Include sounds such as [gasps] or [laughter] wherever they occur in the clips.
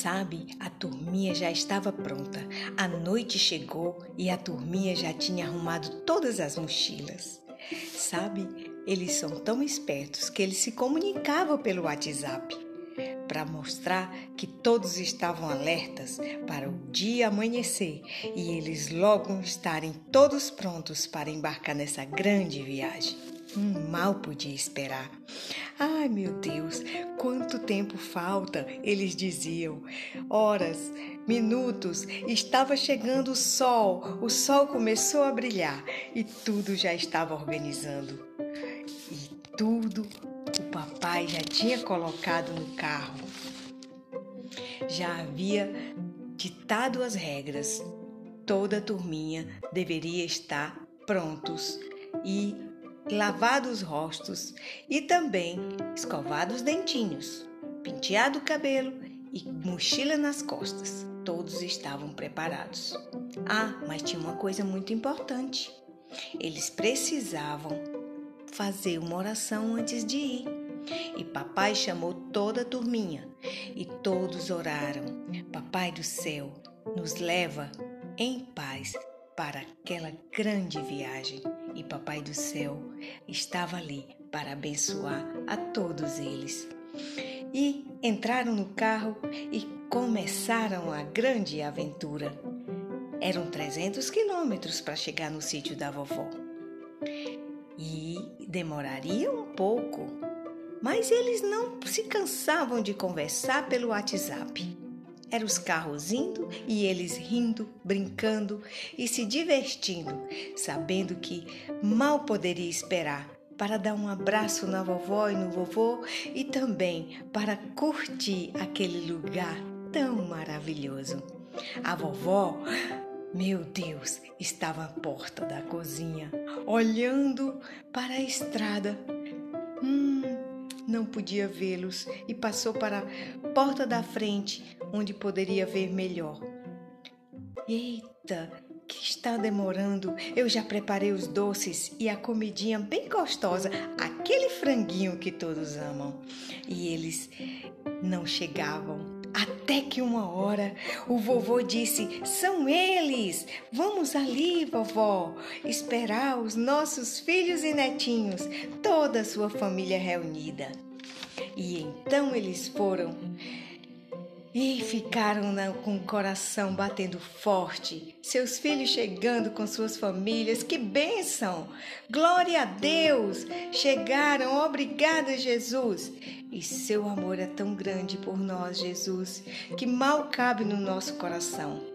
Sabe, a turminha já estava pronta. A noite chegou e a turminha já tinha arrumado todas as mochilas. Sabe, eles são tão espertos que eles se comunicavam pelo WhatsApp para mostrar que todos estavam alertas para o dia amanhecer e eles logo estarem todos prontos para embarcar nessa grande viagem. Hum, mal podia esperar. Ai meu Deus, quanto tempo falta, eles diziam. Horas, minutos, estava chegando o sol, o sol começou a brilhar e tudo já estava organizando. E tudo o papai já tinha colocado no carro. Já havia ditado as regras. Toda a turminha deveria estar prontos e lavados os rostos e também escovados os dentinhos, penteado o cabelo e mochila nas costas. Todos estavam preparados. Ah, mas tinha uma coisa muito importante. Eles precisavam fazer uma oração antes de ir. E papai chamou toda a turminha e todos oraram. Papai do céu, nos leva em paz para aquela grande viagem. E Papai do céu estava ali para abençoar a todos eles. E entraram no carro e começaram a grande aventura. Eram 300 quilômetros para chegar no sítio da vovó e demoraria um pouco, mas eles não se cansavam de conversar pelo WhatsApp. Eram os carros indo e eles rindo, brincando e se divertindo, sabendo que mal poderia esperar para dar um abraço na vovó e no vovô e também para curtir aquele lugar tão maravilhoso. A vovó meu Deus, estava à porta da cozinha, olhando para a estrada. Hum, não podia vê-los e passou para a porta da frente, onde poderia ver melhor. Eita, que está demorando? Eu já preparei os doces e a comidinha bem gostosa, aquele franguinho que todos amam. E eles não chegavam. Até que uma hora o vovô disse: São eles! Vamos ali, vovó, esperar os nossos filhos e netinhos, toda a sua família reunida. E então eles foram e ficaram com o coração batendo forte, seus filhos chegando com suas famílias, que bênção! Glória a Deus! Chegaram, obrigada, Jesus! E seu amor é tão grande por nós, Jesus, que mal cabe no nosso coração.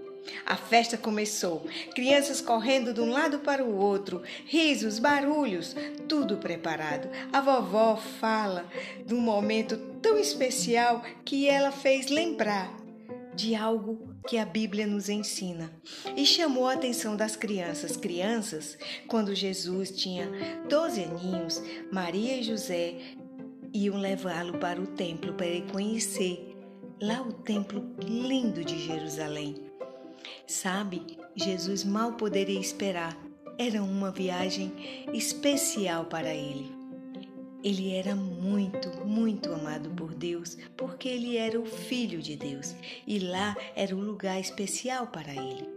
A festa começou, crianças correndo de um lado para o outro, risos, barulhos, tudo preparado. A vovó fala de um momento tão especial que ela fez lembrar de algo que a Bíblia nos ensina e chamou a atenção das crianças. Crianças, quando Jesus tinha 12 aninhos, Maria e José iam levá-lo para o templo para ele conhecer lá o templo lindo de Jerusalém. Sabe, Jesus mal poderia esperar. Era uma viagem especial para ele. Ele era muito, muito amado por Deus, porque ele era o filho de Deus e lá era um lugar especial para ele.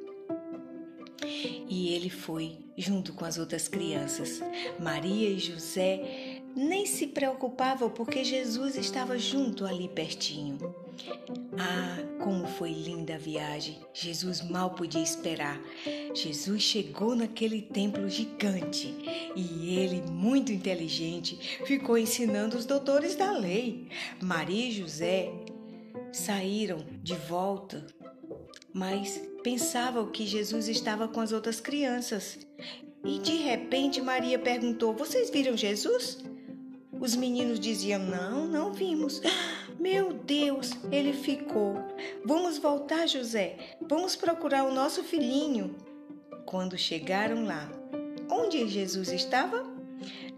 E ele foi junto com as outras crianças. Maria e José nem se preocupavam porque Jesus estava junto ali pertinho. Ah, como foi linda a viagem! Jesus mal podia esperar. Jesus chegou naquele templo gigante e ele, muito inteligente, ficou ensinando os doutores da lei. Maria e José saíram de volta, mas pensavam que Jesus estava com as outras crianças. E de repente Maria perguntou: Vocês viram Jesus? Os meninos diziam: Não, não vimos. [gasps] Meu Deus, ele ficou. Vamos voltar, José. Vamos procurar o nosso filhinho. Quando chegaram lá, onde Jesus estava?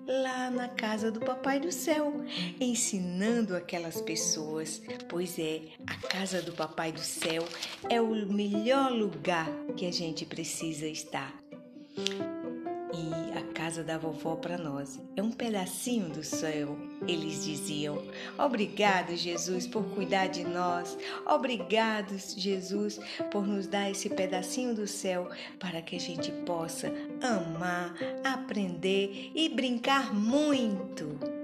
Lá na casa do Papai do Céu, ensinando aquelas pessoas. Pois é, a casa do Papai do Céu é o melhor lugar que a gente precisa estar casa da vovó para nós. É um pedacinho do céu. Eles diziam: Obrigado, Jesus, por cuidar de nós. Obrigado, Jesus, por nos dar esse pedacinho do céu para que a gente possa amar, aprender e brincar muito.